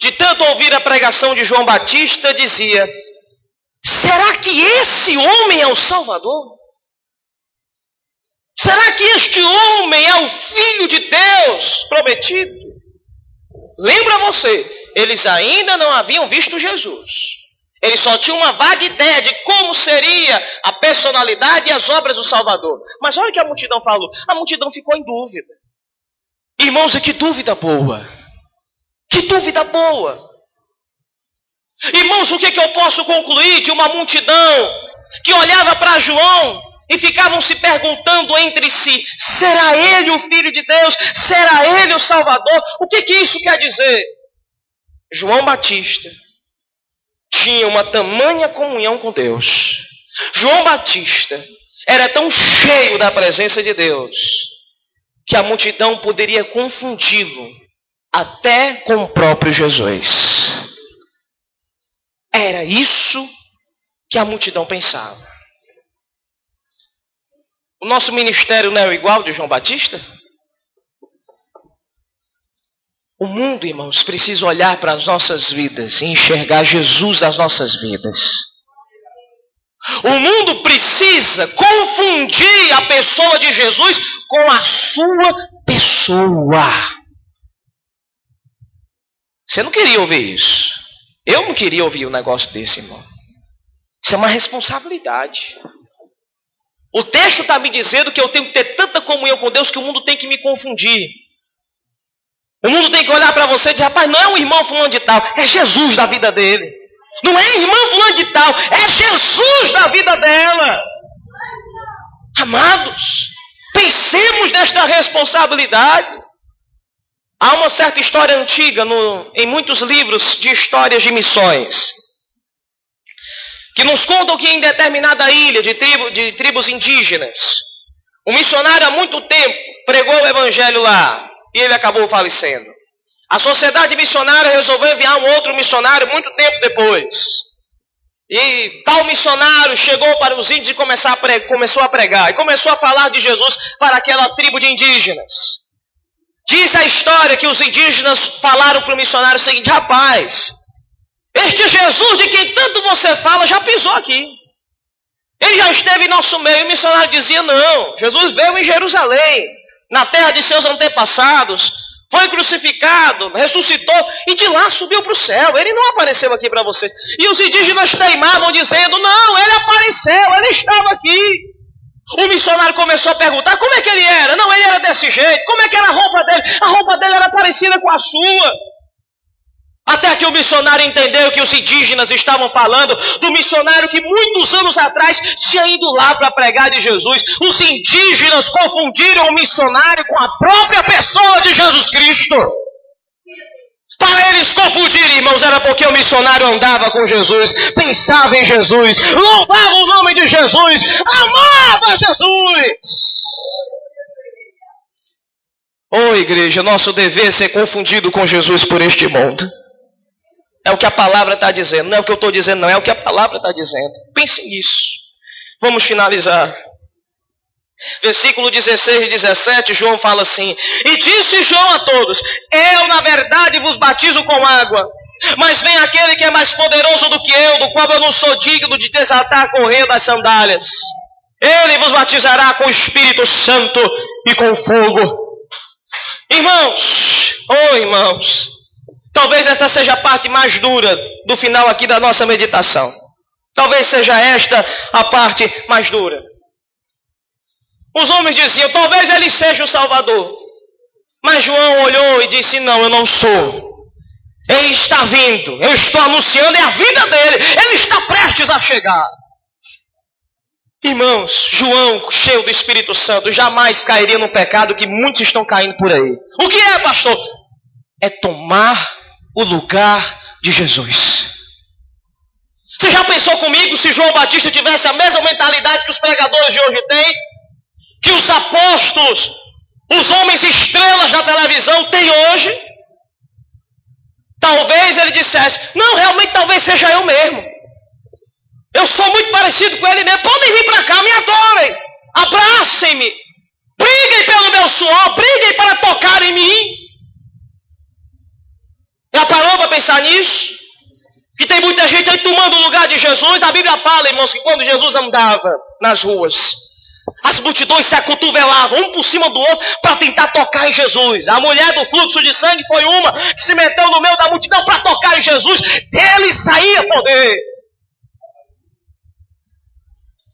Speaker 1: de tanto ouvir a pregação de João Batista, dizia: Será que esse homem é o Salvador? Será que este homem é o Filho de Deus prometido? Lembra você, eles ainda não haviam visto Jesus. Ele só tinha uma vaga ideia de como seria a personalidade e as obras do Salvador. Mas olha o que a multidão falou. A multidão ficou em dúvida. Irmãos, que dúvida boa. Que dúvida boa. Irmãos, o que, que eu posso concluir de uma multidão que olhava para João e ficavam se perguntando entre si: será ele o Filho de Deus? Será ele o Salvador? O que, que isso quer dizer? João Batista tinha uma tamanha comunhão com Deus. João Batista era tão cheio da presença de Deus que a multidão poderia confundi-lo até com o próprio Jesus. Era isso que a multidão pensava. O nosso ministério não é igual de João Batista? O mundo, irmãos, precisa olhar para as nossas vidas e enxergar Jesus nas nossas vidas. O mundo precisa confundir a pessoa de Jesus com a sua pessoa. Você não queria ouvir isso. Eu não queria ouvir um negócio desse, irmão. Isso é uma responsabilidade. O texto está me dizendo que eu tenho que ter tanta comunhão com Deus que o mundo tem que me confundir. O mundo tem que olhar para você e dizer, rapaz, não é o irmão fulano de tal, é Jesus da vida dele. Não é irmão fulano de tal, é Jesus da vida dela. Amados, pensemos nesta responsabilidade. Há uma certa história antiga no, em muitos livros de histórias de missões que nos contam que em determinada ilha de, tribo, de tribos indígenas, um missionário há muito tempo pregou o evangelho lá e ele acabou falecendo. A sociedade missionária resolveu enviar um outro missionário muito tempo depois. E tal missionário chegou para os índios e a começou a pregar. E começou a falar de Jesus para aquela tribo de indígenas. Diz a história que os indígenas falaram para o missionário o seguinte: rapaz, este Jesus de quem tanto você fala já pisou aqui. Ele já esteve em nosso meio. E o missionário dizia: não, Jesus veio em Jerusalém na terra de seus antepassados, foi crucificado, ressuscitou e de lá subiu para o céu. Ele não apareceu aqui para vocês. E os indígenas teimavam dizendo: Não, ele apareceu, ele estava aqui. O missionário começou a perguntar como é que ele era. Não, ele era desse jeito. Como é que era a roupa dele? A roupa dele era parecida com a sua. Até que o missionário entendeu que os indígenas estavam falando do missionário que muitos anos atrás tinha ido lá para pregar de Jesus. Os indígenas confundiram o missionário com a própria pessoa de Jesus Cristo. Para eles confundirem, irmãos, era porque o missionário andava com Jesus, pensava em Jesus, louvava o nome de Jesus, amava Jesus. Ô oh, igreja, nosso dever é ser confundido com Jesus por este mundo. É o que a palavra está dizendo. Não é o que eu estou dizendo, não. É o que a palavra está dizendo. Pense nisso. Vamos finalizar. Versículo 16 e 17, João fala assim: E disse João a todos: Eu, na verdade, vos batizo com água. Mas vem aquele que é mais poderoso do que eu, do qual eu não sou digno de desatar a correia das sandálias. Ele vos batizará com o Espírito Santo e com fogo. Irmãos, oh irmãos, Talvez esta seja a parte mais dura do final aqui da nossa meditação. Talvez seja esta a parte mais dura. Os homens diziam: talvez ele seja o Salvador. Mas João olhou e disse: Não, eu não sou. Ele está vindo. Eu estou anunciando, é a vida dele. Ele está prestes a chegar. Irmãos, João, cheio do Espírito Santo, jamais cairia no pecado que muitos estão caindo por aí. O que é, pastor? É tomar o lugar de Jesus. Você já pensou comigo se João Batista tivesse a mesma mentalidade que os pregadores de hoje têm? Que os apóstolos, os homens estrelas da televisão têm hoje? Talvez ele dissesse: Não, realmente talvez seja eu mesmo. Eu sou muito parecido com ele mesmo. Podem vir para cá, me adorem. Abracem-me. Briguem pelo meu suor. Briguem para tocar em mim. Já parou para pensar nisso? Que tem muita gente aí tomando o lugar de Jesus. A Bíblia fala, irmãos, que quando Jesus andava nas ruas, as multidões se acotovelavam um por cima do outro para tentar tocar em Jesus. A mulher do fluxo de sangue foi uma que se meteu no meio da multidão para tocar em Jesus. Dele saía poder.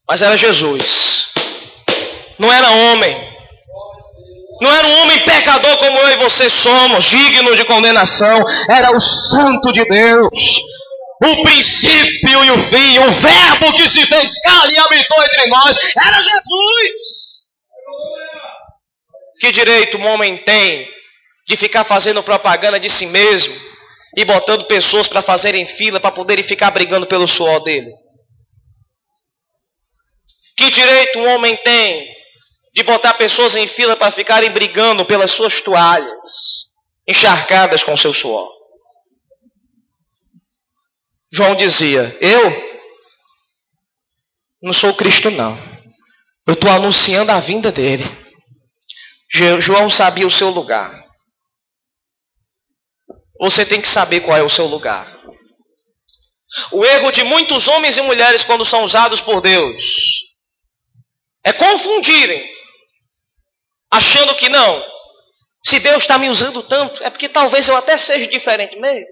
Speaker 1: Mas era Jesus. Não era homem. Não era um homem pecador como eu e você somos, digno de condenação. Era o Santo de Deus. O princípio e o fim, o Verbo que se fez carne e habitou entre nós, era Jesus. Que direito um homem tem de ficar fazendo propaganda de si mesmo e botando pessoas para fazerem fila para poderem ficar brigando pelo suor dele? Que direito um homem tem de botar pessoas em fila para ficarem brigando pelas suas toalhas, encharcadas com seu suor. João dizia: Eu não sou Cristo, não. Eu estou anunciando a vinda dele. João sabia o seu lugar. Você tem que saber qual é o seu lugar. O erro de muitos homens e mulheres quando são usados por Deus é confundirem achando que não. Se Deus está me usando tanto, é porque talvez eu até seja diferente mesmo.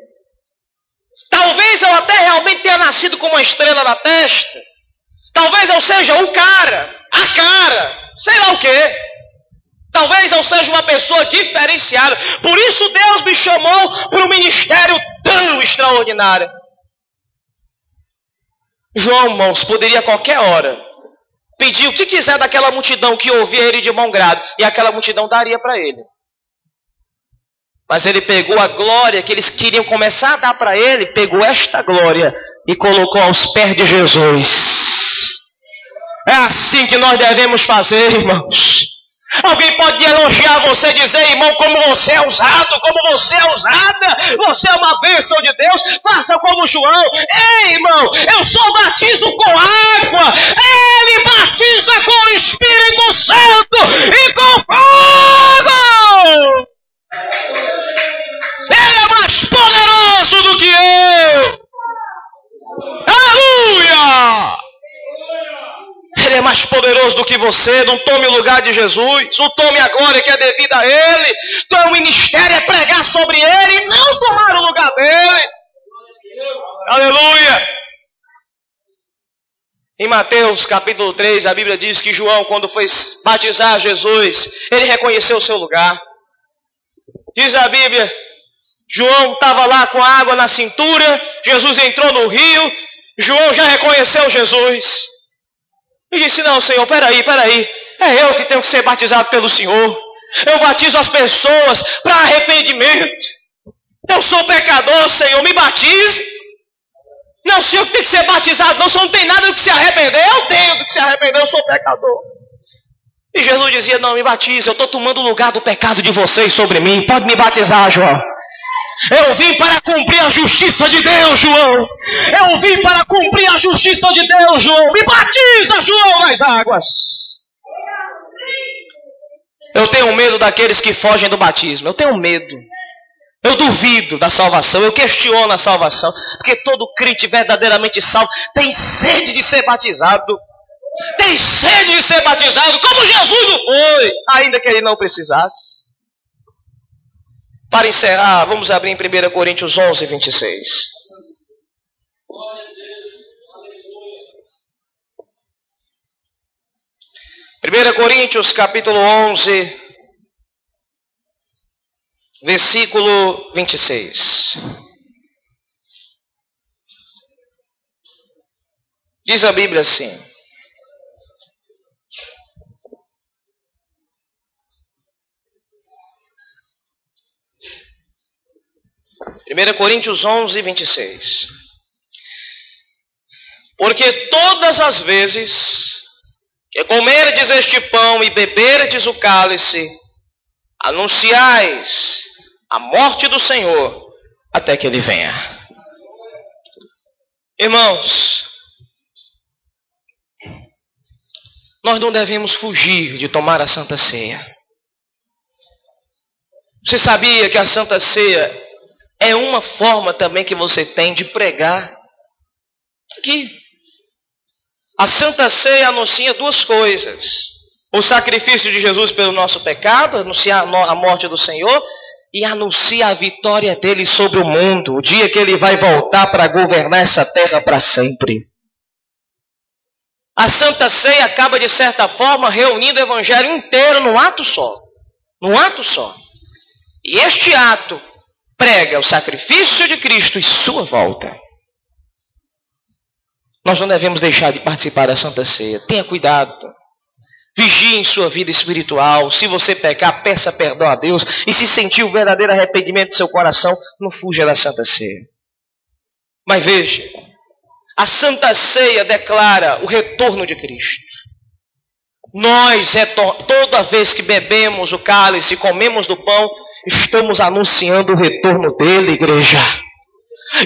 Speaker 1: Talvez eu até realmente tenha nascido com uma estrela na testa. Talvez eu seja o cara, a cara, sei lá o quê. Talvez eu seja uma pessoa diferenciada. Por isso Deus me chamou para um ministério tão extraordinário. João, irmãos, poderia a qualquer hora pedir o que quiser daquela multidão que ouvia ele de bom grado, e aquela multidão daria para ele. Mas ele pegou a glória que eles queriam começar a dar para ele, pegou esta glória e colocou aos pés de Jesus. É assim que nós devemos fazer, irmãos. Alguém pode elogiar você, dizer, irmão, como você é usado, como você é usada, você é uma bênção de Deus, faça como João. Ei, irmão, eu só batizo com água, ele batiza com o Espírito Santo e com fogo. Ele é mais poderoso do que eu. Aleluia! Ele é mais poderoso do que você, não tome o lugar de Jesus, não tome a glória que é devida a Ele. Teu ministério é pregar sobre Ele e não tomar o lugar dele. Aleluia! Em Mateus capítulo 3, a Bíblia diz que João, quando foi batizar Jesus, ele reconheceu o seu lugar. Diz a Bíblia, João estava lá com a água na cintura, Jesus entrou no rio, João já reconheceu Jesus. E disse: Não, Senhor, peraí, peraí, é eu que tenho que ser batizado pelo Senhor. Eu batizo as pessoas para arrependimento. Eu sou pecador, Senhor, me batize. Não, senhor tem que ser batizado, não, senhor não tem nada do que se arrepender. Eu tenho do que se arrepender, eu sou pecador. E Jesus dizia: Não, me batize, eu estou tomando o lugar do pecado de vocês sobre mim. Pode me batizar, João. Eu vim para cumprir a justiça de Deus, João. Eu vim para cumprir a justiça de Deus, João. Me batiza, João, nas águas. Eu tenho medo daqueles que fogem do batismo. Eu tenho medo. Eu duvido da salvação, eu questiono a salvação, porque todo crente verdadeiramente salvo tem sede de ser batizado. Tem sede de ser batizado, como Jesus o foi, ainda que ele não precisasse. Para encerrar, vamos abrir em 1 Coríntios 11, 26. Primeira Coríntios capítulo 11, versículo 26. Diz a Bíblia assim: Primeira Coríntios 11, 26. Porque todas as vezes que comerdes este pão e beberdes o cálice, anunciais a morte do Senhor até que ele venha. Irmãos, nós não devemos fugir de tomar a Santa Ceia. Você sabia que a Santa Ceia é uma forma também que você tem de pregar? Aqui. A Santa Ceia anuncia duas coisas: o sacrifício de Jesus pelo nosso pecado, anunciar a morte do Senhor, e anuncia a vitória dele sobre o mundo, o dia que ele vai voltar para governar essa terra para sempre. A Santa Ceia acaba, de certa forma, reunindo o evangelho inteiro num ato só. Num ato só. E este ato prega o sacrifício de Cristo e sua volta. Nós não devemos deixar de participar da Santa Ceia. Tenha cuidado. Vigie em sua vida espiritual. Se você pecar, peça perdão a Deus. E se sentir o verdadeiro arrependimento do seu coração, não fuja da Santa Ceia. Mas veja, a Santa Ceia declara o retorno de Cristo. Nós, toda vez que bebemos o cálice e comemos do pão, estamos anunciando o retorno dele, igreja.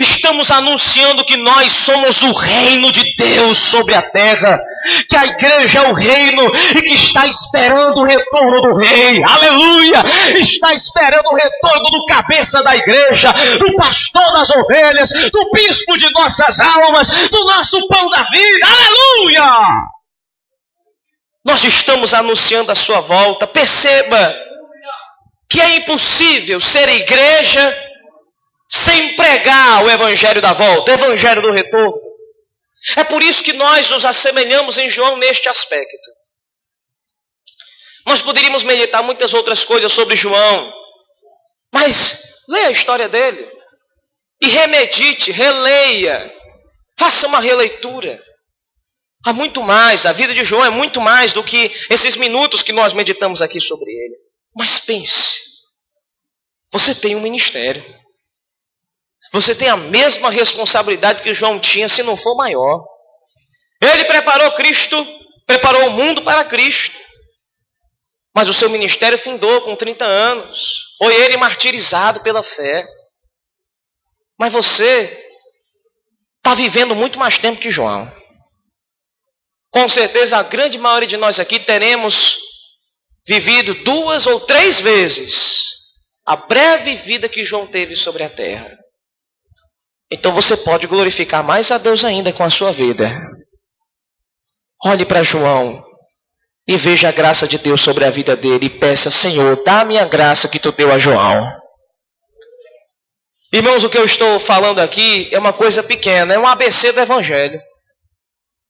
Speaker 1: Estamos anunciando que nós somos o reino de Deus sobre a terra, que a igreja é o reino e que está esperando o retorno do rei. Aleluia! Está esperando o retorno do cabeça da igreja, do pastor das ovelhas, do bispo de nossas almas, do nosso pão da vida. Aleluia! Nós estamos anunciando a sua volta. Perceba que é impossível ser igreja sem pregar o evangelho da volta, o evangelho do retorno. É por isso que nós nos assemelhamos em João neste aspecto. Nós poderíamos meditar muitas outras coisas sobre João, mas leia a história dele e remedite, releia, faça uma releitura. Há muito mais, a vida de João é muito mais do que esses minutos que nós meditamos aqui sobre ele. Mas pense, você tem um ministério. Você tem a mesma responsabilidade que João tinha, se não for maior. Ele preparou Cristo, preparou o mundo para Cristo. Mas o seu ministério findou com 30 anos. Foi ele martirizado pela fé. Mas você está vivendo muito mais tempo que João. Com certeza, a grande maioria de nós aqui teremos vivido duas ou três vezes a breve vida que João teve sobre a terra. Então você pode glorificar mais a Deus ainda com a sua vida. Olhe para João. e veja a graça de Deus sobre a vida dele e peça, Senhor, dá a graça que tu deu a João. Irmãos, o que eu estou falando aqui é uma coisa pequena, é um ABC do Evangelho.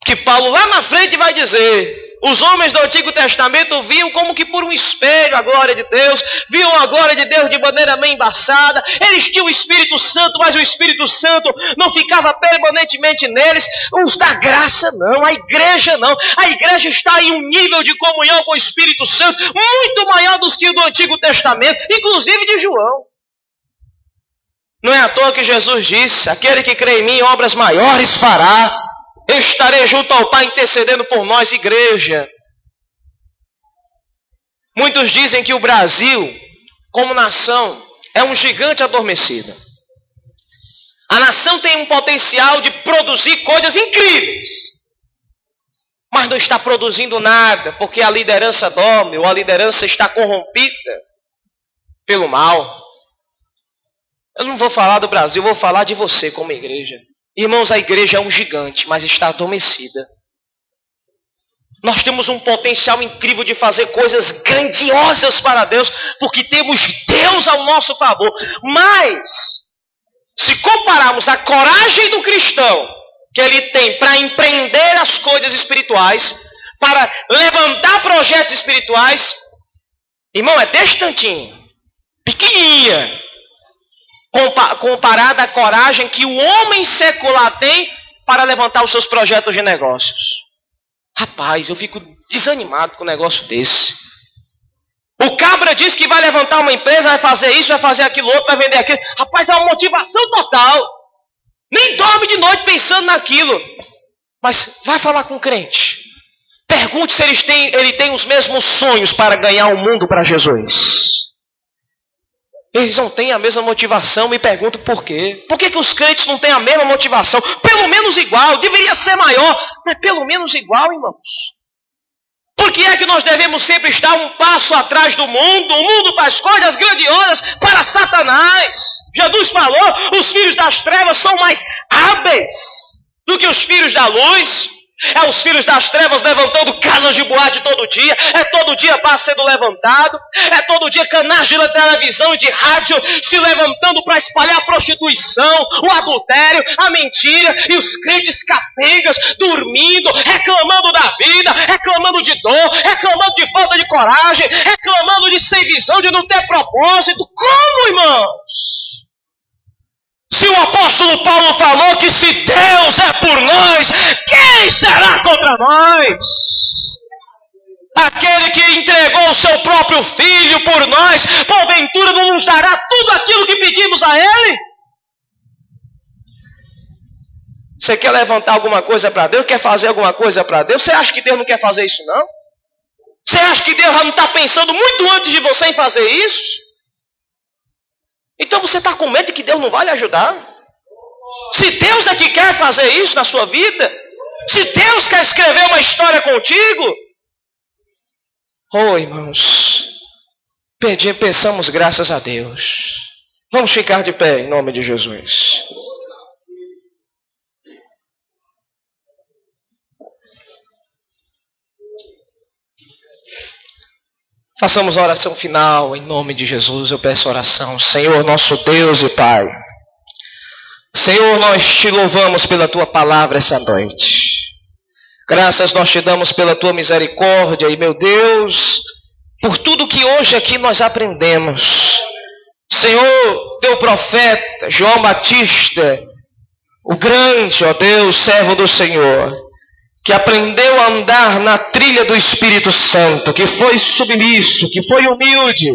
Speaker 1: Que Paulo lá na frente vai dizer: os homens do Antigo Testamento viam como que por um espelho a glória de Deus, viam a glória de Deus de maneira meio embaçada. Eles tinham o Espírito Santo, mas o Espírito Santo não ficava permanentemente neles. Os da graça não, a igreja não. A igreja está em um nível de comunhão com o Espírito Santo muito maior do que o do Antigo Testamento, inclusive de João. Não é à toa que Jesus disse: aquele que crê em mim, obras maiores fará. Estarei junto ao Pai intercedendo por nós, igreja. Muitos dizem que o Brasil, como nação, é um gigante adormecido. A nação tem um potencial de produzir coisas incríveis, mas não está produzindo nada, porque a liderança dorme, ou a liderança está corrompida pelo mal. Eu não vou falar do Brasil, vou falar de você como igreja. Irmãos, a igreja é um gigante, mas está adormecida. Nós temos um potencial incrível de fazer coisas grandiosas para Deus, porque temos Deus ao nosso favor. Mas, se compararmos a coragem do cristão que ele tem para empreender as coisas espirituais, para levantar projetos espirituais, irmão, é deste tantinho, pequenininha comparada à coragem que o homem secular tem para levantar os seus projetos de negócios. Rapaz, eu fico desanimado com um negócio desse. O cabra diz que vai levantar uma empresa, vai fazer isso, vai fazer aquilo outro, vai vender aquilo. Rapaz, é uma motivação total. Nem dorme de noite pensando naquilo. Mas vai falar com o crente. Pergunte se eles têm, ele tem os mesmos sonhos para ganhar o mundo para Jesus. Eles não têm a mesma motivação, me pergunto por quê. Por que, que os crentes não têm a mesma motivação? Pelo menos igual, deveria ser maior, mas pelo menos igual, irmãos. Por que é que nós devemos sempre estar um passo atrás do mundo? O mundo faz coisas grandiosas para Satanás. Jesus falou: os filhos das trevas são mais hábeis do que os filhos da luz. É os filhos das trevas levantando casas de boate todo dia. É todo dia bar sendo levantado. É todo dia canais de televisão e de rádio se levantando para espalhar a prostituição, o adultério, a mentira. E os crentes capengas dormindo, reclamando da vida, reclamando de dor, reclamando de falta de coragem, reclamando de sem visão, de não ter propósito. Como, irmãos? Se o apóstolo Paulo falou que se Deus é por nós, quem será contra nós? Aquele que entregou o seu próprio filho por nós, porventura não nos dará tudo aquilo que pedimos a Ele? Você quer levantar alguma coisa para Deus? Quer fazer alguma coisa para Deus? Você acha que Deus não quer fazer isso, não? Você acha que Deus já não está pensando muito antes de você em fazer isso? Então você está com medo de que Deus não vai lhe ajudar? Se Deus é que quer fazer isso na sua vida, se Deus quer escrever uma história contigo, oh irmãos, pensamos graças a Deus. Vamos ficar de pé em nome de Jesus. Façamos a oração final em nome de Jesus. Eu peço oração. Senhor, nosso Deus e Pai. Senhor, nós te louvamos pela tua palavra essa noite. Graças nós te damos pela tua misericórdia e, meu Deus, por tudo que hoje aqui nós aprendemos. Senhor, teu profeta João Batista, o grande, ó Deus, servo do Senhor, que aprendeu a andar na trilha do Espírito Santo, que foi submisso, que foi humilde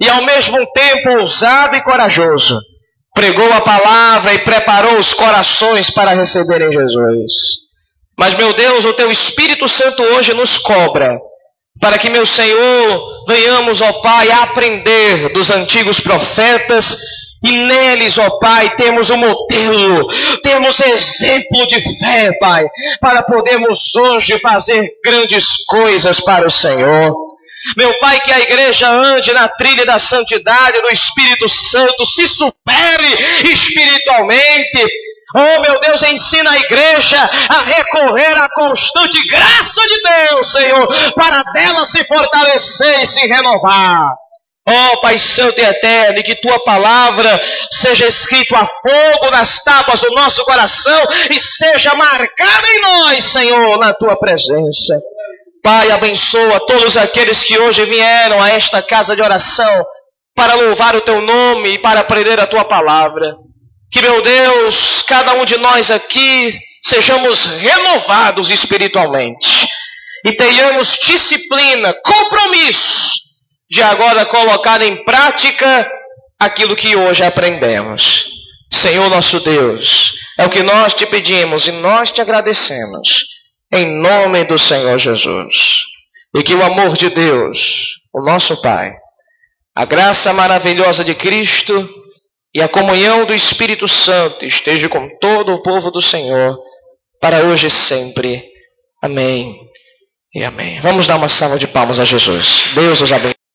Speaker 1: e ao mesmo tempo ousado e corajoso, pregou a palavra e preparou os corações para receberem Jesus. Mas, meu Deus, o teu Espírito Santo hoje nos cobra, para que, meu Senhor, venhamos, ó Pai, aprender dos antigos profetas e neles, ó Pai, temos um modelo, temos exemplo de fé, Pai, para podermos hoje fazer grandes coisas para o Senhor. Meu Pai, que a igreja ande na trilha da santidade do Espírito Santo, se supere espiritualmente, Oh, meu Deus, ensina a igreja a recorrer à constante graça de Deus, Senhor, para dela se fortalecer e se renovar. Oh, Pai Santo e Eterno, que tua palavra seja escrito a fogo nas tábuas do nosso coração e seja marcada em nós, Senhor, na tua presença. Pai, abençoa todos aqueles que hoje vieram a esta casa de oração para louvar o teu nome e para aprender a tua palavra. Que, meu Deus, cada um de nós aqui sejamos renovados espiritualmente e tenhamos disciplina, compromisso de agora colocar em prática aquilo que hoje aprendemos. Senhor nosso Deus, é o que nós te pedimos e nós te agradecemos, em nome do Senhor Jesus. E que o amor de Deus, o nosso Pai, a graça maravilhosa de Cristo e a comunhão do Espírito Santo esteja com todo o povo do Senhor, para hoje e sempre. Amém e amém. Vamos dar uma salva de palmas a Jesus. Deus os abençoe.